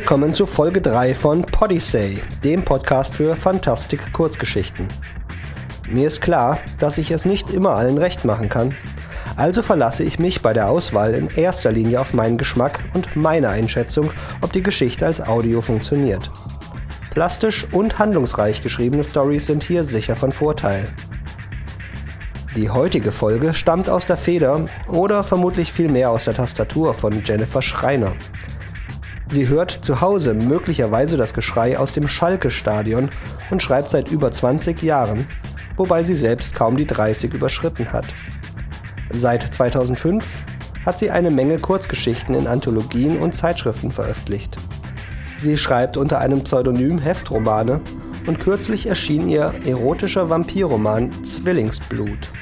Willkommen zu Folge 3 von Podyssey, dem Podcast für Fantastik Kurzgeschichten. Mir ist klar, dass ich es nicht immer allen recht machen kann, also verlasse ich mich bei der Auswahl in erster Linie auf meinen Geschmack und meine Einschätzung, ob die Geschichte als Audio funktioniert. Plastisch und handlungsreich geschriebene Stories sind hier sicher von Vorteil. Die heutige Folge stammt aus der Feder oder vermutlich vielmehr aus der Tastatur von Jennifer Schreiner. Sie hört zu Hause möglicherweise das Geschrei aus dem Schalke-Stadion und schreibt seit über 20 Jahren, wobei sie selbst kaum die 30 überschritten hat. Seit 2005 hat sie eine Menge Kurzgeschichten in Anthologien und Zeitschriften veröffentlicht. Sie schreibt unter einem Pseudonym Heftromane und kürzlich erschien ihr erotischer Vampirroman Zwillingsblut.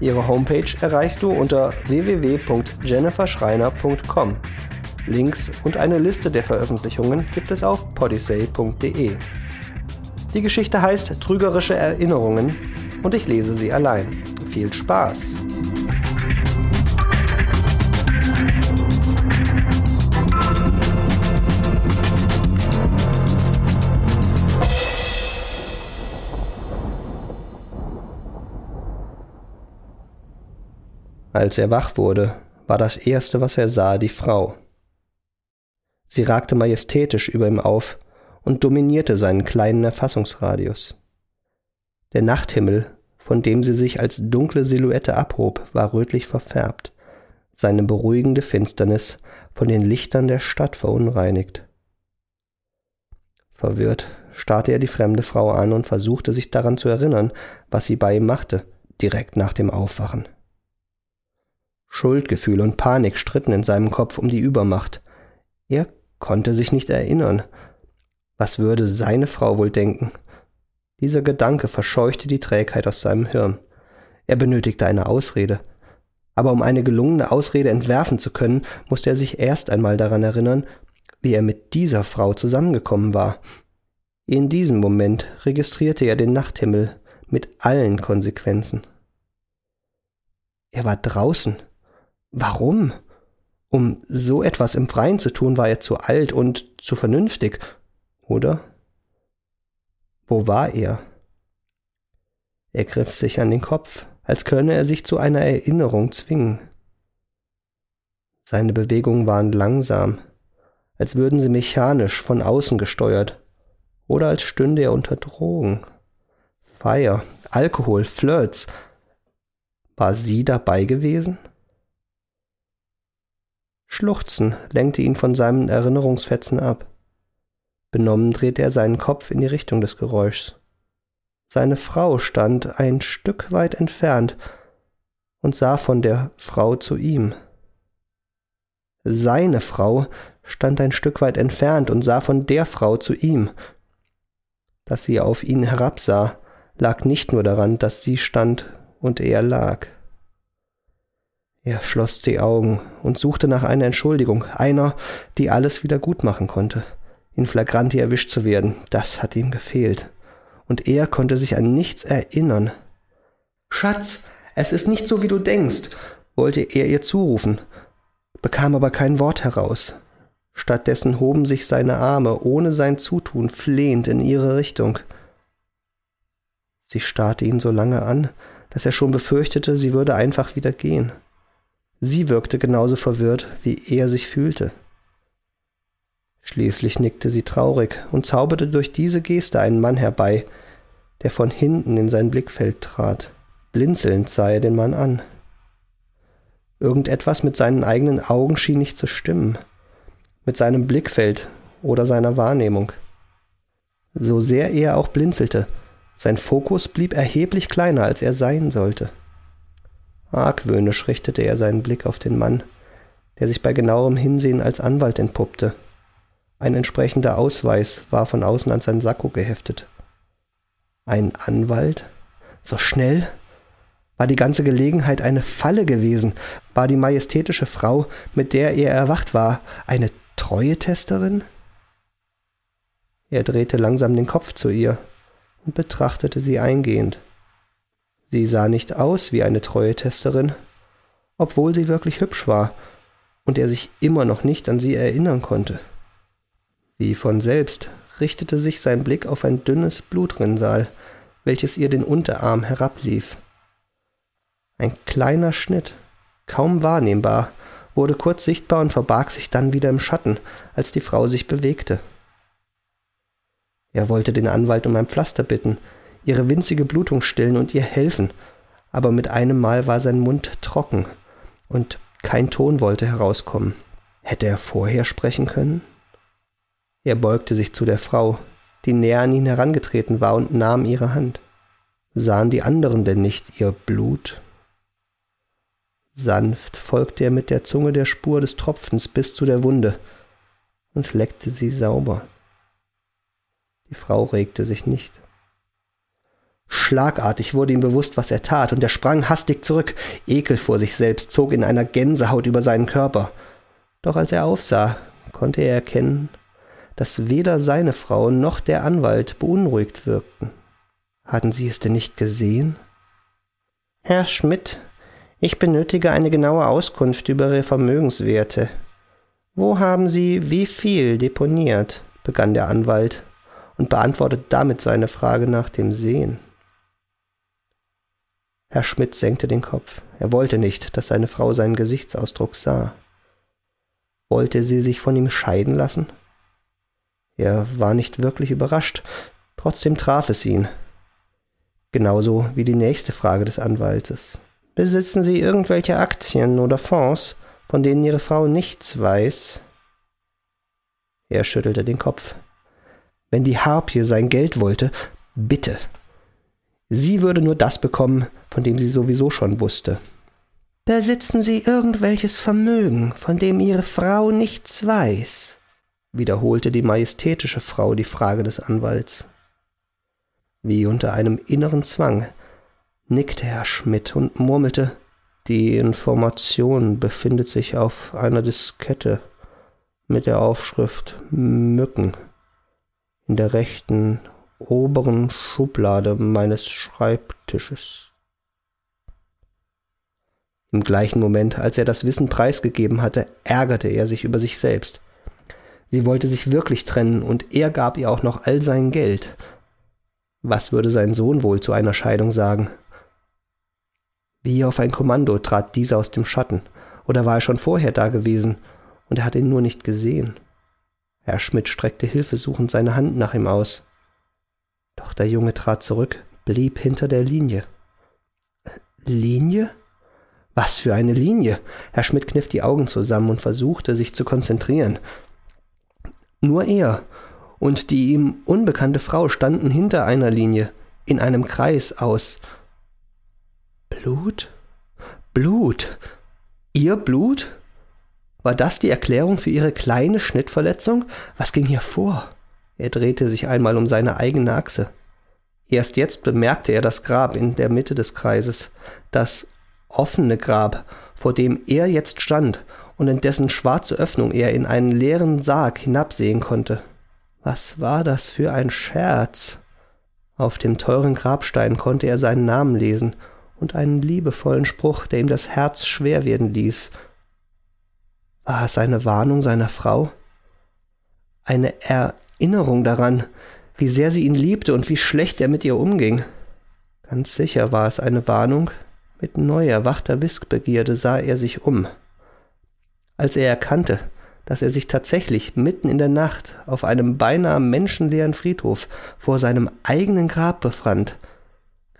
Ihre Homepage erreichst du unter www.jenniferschreiner.com. Links und eine Liste der Veröffentlichungen gibt es auf podyssey.de. Die Geschichte heißt Trügerische Erinnerungen und ich lese sie allein. Viel Spaß! Als er wach wurde, war das Erste, was er sah, die Frau. Sie ragte majestätisch über ihm auf und dominierte seinen kleinen Erfassungsradius. Der Nachthimmel, von dem sie sich als dunkle Silhouette abhob, war rötlich verfärbt, seine beruhigende Finsternis von den Lichtern der Stadt verunreinigt. Verwirrt starrte er die fremde Frau an und versuchte sich daran zu erinnern, was sie bei ihm machte, direkt nach dem Aufwachen. Schuldgefühl und Panik stritten in seinem Kopf um die Übermacht. Er konnte sich nicht erinnern. Was würde seine Frau wohl denken? Dieser Gedanke verscheuchte die Trägheit aus seinem Hirn. Er benötigte eine Ausrede. Aber um eine gelungene Ausrede entwerfen zu können, musste er sich erst einmal daran erinnern, wie er mit dieser Frau zusammengekommen war. In diesem Moment registrierte er den Nachthimmel mit allen Konsequenzen. Er war draußen. Warum? Um so etwas im Freien zu tun, war er zu alt und zu vernünftig, oder? Wo war er? Er griff sich an den Kopf, als könne er sich zu einer Erinnerung zwingen. Seine Bewegungen waren langsam, als würden sie mechanisch von außen gesteuert, oder als stünde er unter Drogen. Feier, Alkohol, Flirts. War sie dabei gewesen? Schluchzen lenkte ihn von seinen Erinnerungsfetzen ab. Benommen drehte er seinen Kopf in die Richtung des Geräuschs. Seine Frau stand ein Stück weit entfernt und sah von der Frau zu ihm. Seine Frau stand ein Stück weit entfernt und sah von der Frau zu ihm. Dass sie auf ihn herabsah, lag nicht nur daran, dass sie stand und er lag. Er schloss die Augen und suchte nach einer Entschuldigung, einer, die alles wieder gut machen konnte. In Flagranti erwischt zu werden, das hatte ihm gefehlt. Und er konnte sich an nichts erinnern. Schatz, es ist nicht so, wie du denkst, wollte er ihr zurufen, bekam aber kein Wort heraus. Stattdessen hoben sich seine Arme ohne sein Zutun flehend in ihre Richtung. Sie starrte ihn so lange an, dass er schon befürchtete, sie würde einfach wieder gehen. Sie wirkte genauso verwirrt, wie er sich fühlte. Schließlich nickte sie traurig und zauberte durch diese Geste einen Mann herbei, der von hinten in sein Blickfeld trat. Blinzelnd sah er den Mann an. Irgendetwas mit seinen eigenen Augen schien nicht zu stimmen, mit seinem Blickfeld oder seiner Wahrnehmung. So sehr er auch blinzelte, sein Fokus blieb erheblich kleiner, als er sein sollte. Argwöhnisch richtete er seinen Blick auf den Mann, der sich bei genauerem Hinsehen als Anwalt entpuppte. Ein entsprechender Ausweis war von außen an sein Sakko geheftet. Ein Anwalt? So schnell? War die ganze Gelegenheit eine Falle gewesen? War die majestätische Frau, mit der er erwacht war, eine Treuetesterin? Er drehte langsam den Kopf zu ihr und betrachtete sie eingehend. Sie sah nicht aus wie eine treue Testerin, obwohl sie wirklich hübsch war und er sich immer noch nicht an sie erinnern konnte. Wie von selbst richtete sich sein Blick auf ein dünnes Blutrinsal, welches ihr den Unterarm herablief. Ein kleiner Schnitt, kaum wahrnehmbar, wurde kurz sichtbar und verbarg sich dann wieder im Schatten, als die Frau sich bewegte. Er wollte den Anwalt um ein Pflaster bitten, ihre winzige Blutung stillen und ihr helfen, aber mit einem Mal war sein Mund trocken und kein Ton wollte herauskommen. Hätte er vorher sprechen können? Er beugte sich zu der Frau, die näher an ihn herangetreten war, und nahm ihre Hand. Sahen die anderen denn nicht ihr Blut? Sanft folgte er mit der Zunge der Spur des Tropfens bis zu der Wunde und leckte sie sauber. Die Frau regte sich nicht. Schlagartig wurde ihm bewusst, was er tat, und er sprang hastig zurück. Ekel vor sich selbst zog in einer Gänsehaut über seinen Körper. Doch als er aufsah, konnte er erkennen, dass weder seine Frau noch der Anwalt beunruhigt wirkten. Hatten sie es denn nicht gesehen? Herr Schmidt, ich benötige eine genaue Auskunft über Ihre Vermögenswerte. Wo haben Sie wie viel deponiert? begann der Anwalt und beantwortete damit seine Frage nach dem Sehen. Herr Schmidt senkte den Kopf. Er wollte nicht, dass seine Frau seinen Gesichtsausdruck sah. Wollte sie sich von ihm scheiden lassen? Er war nicht wirklich überrascht, trotzdem traf es ihn. Genauso wie die nächste Frage des Anwaltes. Besitzen Sie irgendwelche Aktien oder Fonds, von denen Ihre Frau nichts weiß? Er schüttelte den Kopf. Wenn die Harpie sein Geld wollte, bitte. Sie würde nur das bekommen, von dem sie sowieso schon wusste. Besitzen Sie irgendwelches Vermögen, von dem Ihre Frau nichts weiß? wiederholte die majestätische Frau die Frage des Anwalts. Wie unter einem inneren Zwang nickte Herr Schmidt und murmelte Die Information befindet sich auf einer Diskette mit der Aufschrift Mücken in der rechten oberen Schublade meines Schreibtisches. Im gleichen Moment, als er das Wissen preisgegeben hatte, ärgerte er sich über sich selbst. Sie wollte sich wirklich trennen, und er gab ihr auch noch all sein Geld. Was würde sein Sohn wohl zu einer Scheidung sagen? Wie auf ein Kommando trat dieser aus dem Schatten, oder war er schon vorher da gewesen, und er hat ihn nur nicht gesehen? Herr Schmidt streckte hilfesuchend seine Hand nach ihm aus. Doch der Junge trat zurück, blieb hinter der Linie. Linie? Was für eine Linie? Herr Schmidt kniff die Augen zusammen und versuchte, sich zu konzentrieren. Nur er und die ihm unbekannte Frau standen hinter einer Linie, in einem Kreis aus Blut? Blut? Ihr Blut? War das die Erklärung für ihre kleine Schnittverletzung? Was ging hier vor? Er drehte sich einmal um seine eigene Achse. Erst jetzt bemerkte er das Grab in der Mitte des Kreises, das offene Grab, vor dem er jetzt stand und in dessen schwarze Öffnung er in einen leeren Sarg hinabsehen konnte. Was war das für ein Scherz? Auf dem teuren Grabstein konnte er seinen Namen lesen und einen liebevollen Spruch, der ihm das Herz schwer werden ließ. War es eine Warnung seiner Frau? Eine Erinnerung daran, wie sehr sie ihn liebte und wie schlecht er mit ihr umging. Ganz sicher war es eine Warnung. Mit neu erwachter Wissbegierde sah er sich um als er erkannte, dass er sich tatsächlich mitten in der Nacht auf einem beinahe menschenleeren Friedhof vor seinem eigenen Grab befand,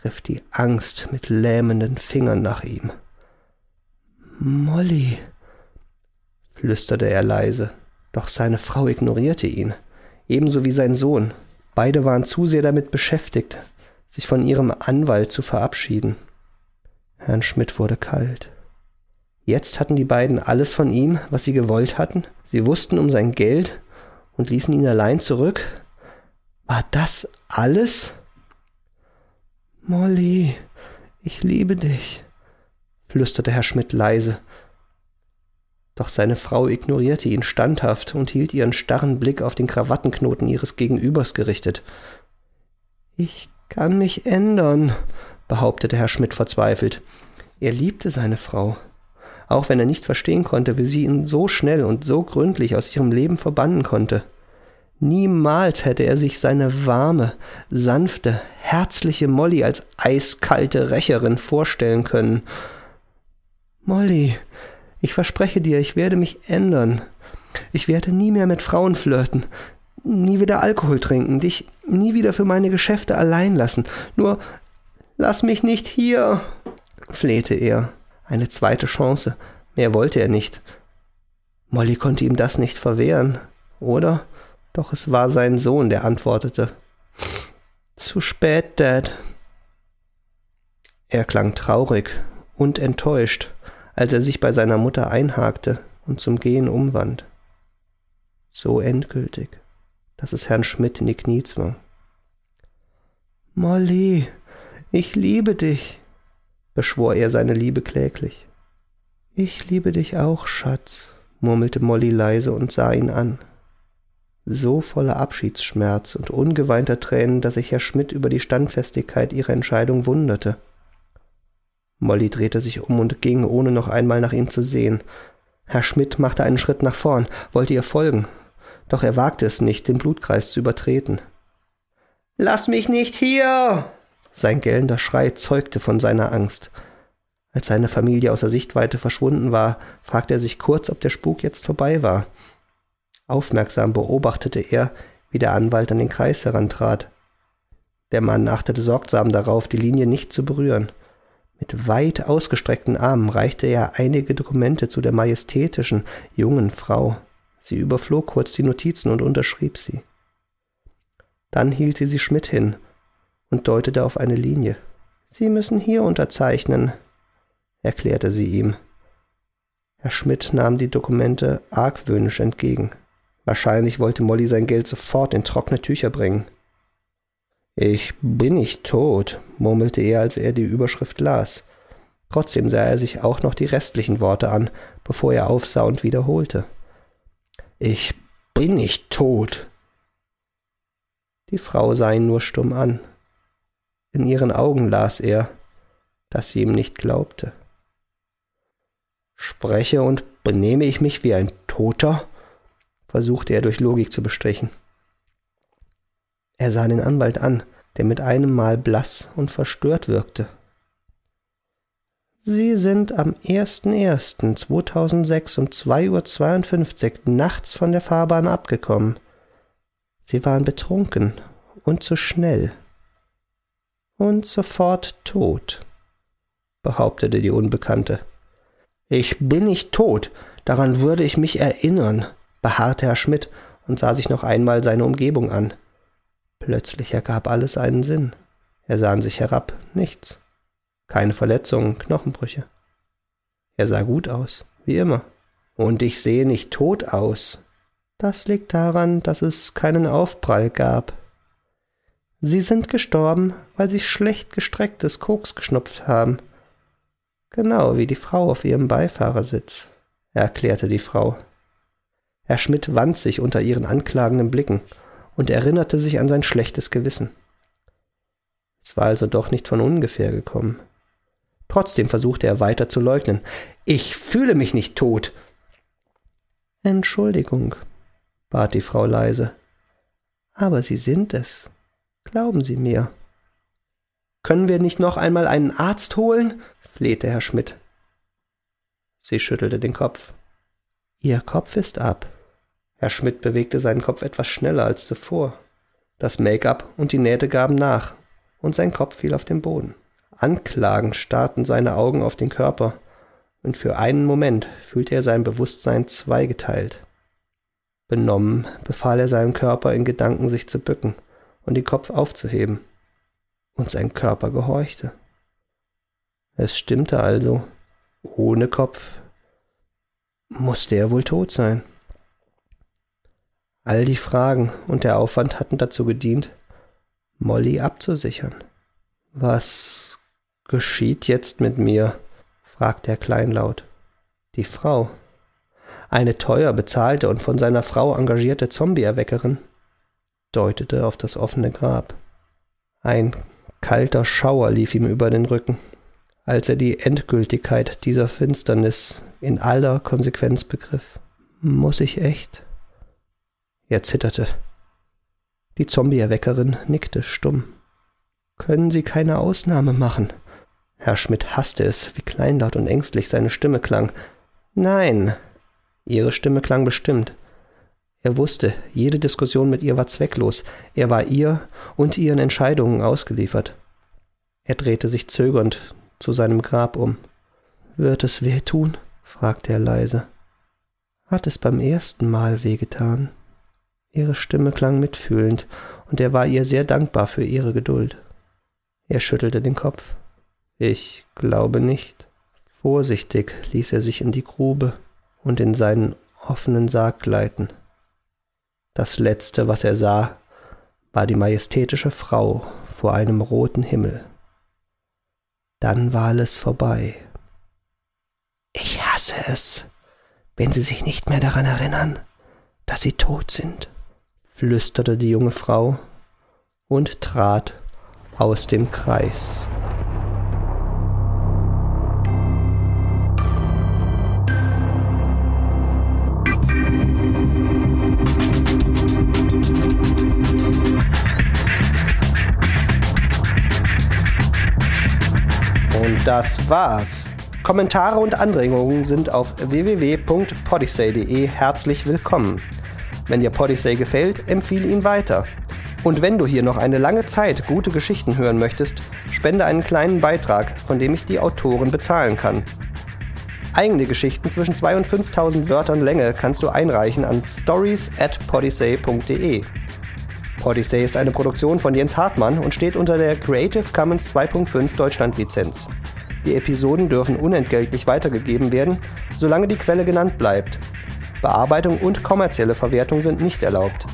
griff die Angst mit lähmenden Fingern nach ihm. Molly, flüsterte er leise, doch seine Frau ignorierte ihn, ebenso wie sein Sohn. Beide waren zu sehr damit beschäftigt, sich von ihrem Anwalt zu verabschieden. Herrn Schmidt wurde kalt. Jetzt hatten die beiden alles von ihm, was sie gewollt hatten. Sie wussten um sein Geld und ließen ihn allein zurück. War das alles? Molly, ich liebe dich, flüsterte Herr Schmidt leise. Doch seine Frau ignorierte ihn standhaft und hielt ihren starren Blick auf den Krawattenknoten ihres Gegenübers gerichtet. Ich kann mich ändern, behauptete Herr Schmidt verzweifelt. Er liebte seine Frau, auch wenn er nicht verstehen konnte, wie sie ihn so schnell und so gründlich aus ihrem Leben verbannen konnte. Niemals hätte er sich seine warme, sanfte, herzliche Molly als eiskalte Rächerin vorstellen können. Molly, ich verspreche dir, ich werde mich ändern. Ich werde nie mehr mit Frauen flirten, nie wieder Alkohol trinken, dich nie wieder für meine Geschäfte allein lassen. Nur lass mich nicht hier, flehte er. Eine zweite Chance. Mehr wollte er nicht. Molly konnte ihm das nicht verwehren, oder? Doch es war sein Sohn, der antwortete. Zu spät, Dad. Er klang traurig und enttäuscht, als er sich bei seiner Mutter einhakte und zum Gehen umwand. So endgültig, dass es Herrn Schmidt in die Knie zwang. Molly, ich liebe dich, beschwor er seine Liebe kläglich. Ich liebe dich auch, Schatz, murmelte Molly leise und sah ihn an so voller Abschiedsschmerz und ungeweinter Tränen, dass sich Herr Schmidt über die Standfestigkeit ihrer Entscheidung wunderte. Molly drehte sich um und ging, ohne noch einmal nach ihm zu sehen. Herr Schmidt machte einen Schritt nach vorn, wollte ihr folgen, doch er wagte es nicht, den Blutkreis zu übertreten. Lass mich nicht hier! Sein gellender Schrei zeugte von seiner Angst. Als seine Familie außer Sichtweite verschwunden war, fragte er sich kurz, ob der Spuk jetzt vorbei war. Aufmerksam beobachtete er, wie der Anwalt an den Kreis herantrat. Der Mann achtete sorgsam darauf, die Linie nicht zu berühren. Mit weit ausgestreckten Armen reichte er einige Dokumente zu der majestätischen, jungen Frau. Sie überflog kurz die Notizen und unterschrieb sie. Dann hielt sie sie Schmidt hin und deutete auf eine Linie. Sie müssen hier unterzeichnen, erklärte sie ihm. Herr Schmidt nahm die Dokumente argwöhnisch entgegen. Wahrscheinlich wollte Molly sein Geld sofort in trockene Tücher bringen. Ich bin nicht tot, murmelte er, als er die Überschrift las. Trotzdem sah er sich auch noch die restlichen Worte an, bevor er aufsah und wiederholte. Ich bin nicht tot. Die Frau sah ihn nur stumm an. In ihren Augen las er, dass sie ihm nicht glaubte. Spreche und benehme ich mich wie ein Toter? versuchte er durch Logik zu bestechen. Er sah den Anwalt an, der mit einem Mal blass und verstört wirkte. Sie sind am 01.01.2006 um 2.52 Uhr nachts von der Fahrbahn abgekommen. Sie waren betrunken und zu schnell. Und sofort tot, behauptete die Unbekannte. Ich bin nicht tot, daran würde ich mich erinnern, beharrte Herr Schmidt und sah sich noch einmal seine Umgebung an. Plötzlich ergab alles einen Sinn. Er sah an sich herab, nichts. Keine Verletzungen, Knochenbrüche. Er sah gut aus, wie immer. Und ich sehe nicht tot aus. Das liegt daran, dass es keinen Aufprall gab. Sie sind gestorben, weil sie schlecht gestrecktes Koks geschnupft haben. Genau wie die Frau auf ihrem Beifahrersitz, erklärte die Frau. Herr Schmidt wand sich unter ihren anklagenden Blicken und erinnerte sich an sein schlechtes Gewissen. Es war also doch nicht von ungefähr gekommen. Trotzdem versuchte er weiter zu leugnen. Ich fühle mich nicht tot. Entschuldigung, bat die Frau leise. Aber Sie sind es. Glauben Sie mir. Können wir nicht noch einmal einen Arzt holen? flehte Herr Schmidt. Sie schüttelte den Kopf. Ihr Kopf ist ab, Herr Schmidt bewegte seinen Kopf etwas schneller als zuvor. Das Make-up und die Nähte gaben nach, und sein Kopf fiel auf den Boden. Anklagend starrten seine Augen auf den Körper, und für einen Moment fühlte er sein Bewusstsein zweigeteilt. Benommen befahl er seinem Körper in Gedanken, sich zu bücken und den Kopf aufzuheben. Und sein Körper gehorchte. Es stimmte also, ohne Kopf musste er wohl tot sein. All die Fragen und der Aufwand hatten dazu gedient, Molly abzusichern. Was geschieht jetzt mit mir? fragte er kleinlaut. Die Frau. Eine teuer bezahlte und von seiner Frau engagierte Zombie-Erweckerin deutete auf das offene Grab. Ein kalter Schauer lief ihm über den Rücken, als er die Endgültigkeit dieser Finsternis in aller Konsequenz begriff. Muss ich echt? Er zitterte. Die Zombie-Erweckerin nickte stumm. Können Sie keine Ausnahme machen? Herr Schmidt hasste es, wie kleinlaut und ängstlich seine Stimme klang. Nein. Ihre Stimme klang bestimmt. Er wusste, jede Diskussion mit ihr war zwecklos. Er war ihr und ihren Entscheidungen ausgeliefert. Er drehte sich zögernd zu seinem Grab um. Wird es weh tun? fragte er leise. Hat es beim ersten Mal wehgetan? Ihre Stimme klang mitfühlend, und er war ihr sehr dankbar für ihre Geduld. Er schüttelte den Kopf. Ich glaube nicht. Vorsichtig ließ er sich in die Grube und in seinen offenen Sarg gleiten. Das letzte, was er sah, war die majestätische Frau vor einem roten Himmel. Dann war alles vorbei. Ich hasse es, wenn Sie sich nicht mehr daran erinnern, dass Sie tot sind, flüsterte die junge Frau und trat aus dem Kreis. Das war's. Kommentare und Anregungen sind auf www.podisay.de herzlich willkommen. Wenn dir Podisay gefällt, empfehle ihn weiter. Und wenn du hier noch eine lange Zeit gute Geschichten hören möchtest, spende einen kleinen Beitrag, von dem ich die Autoren bezahlen kann. Eigene Geschichten zwischen 2.000 und 5.000 Wörtern Länge kannst du einreichen an stories at. Odyssey ist eine Produktion von Jens Hartmann und steht unter der Creative Commons 2.5 Deutschland Lizenz. Die Episoden dürfen unentgeltlich weitergegeben werden, solange die Quelle genannt bleibt. Bearbeitung und kommerzielle Verwertung sind nicht erlaubt.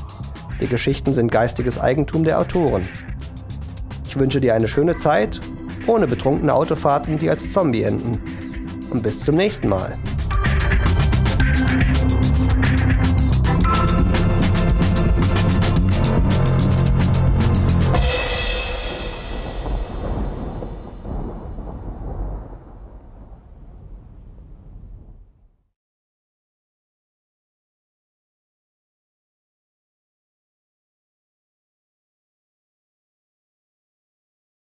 Die Geschichten sind geistiges Eigentum der Autoren. Ich wünsche dir eine schöne Zeit, ohne betrunkene Autofahrten, die als Zombie enden. Und bis zum nächsten Mal.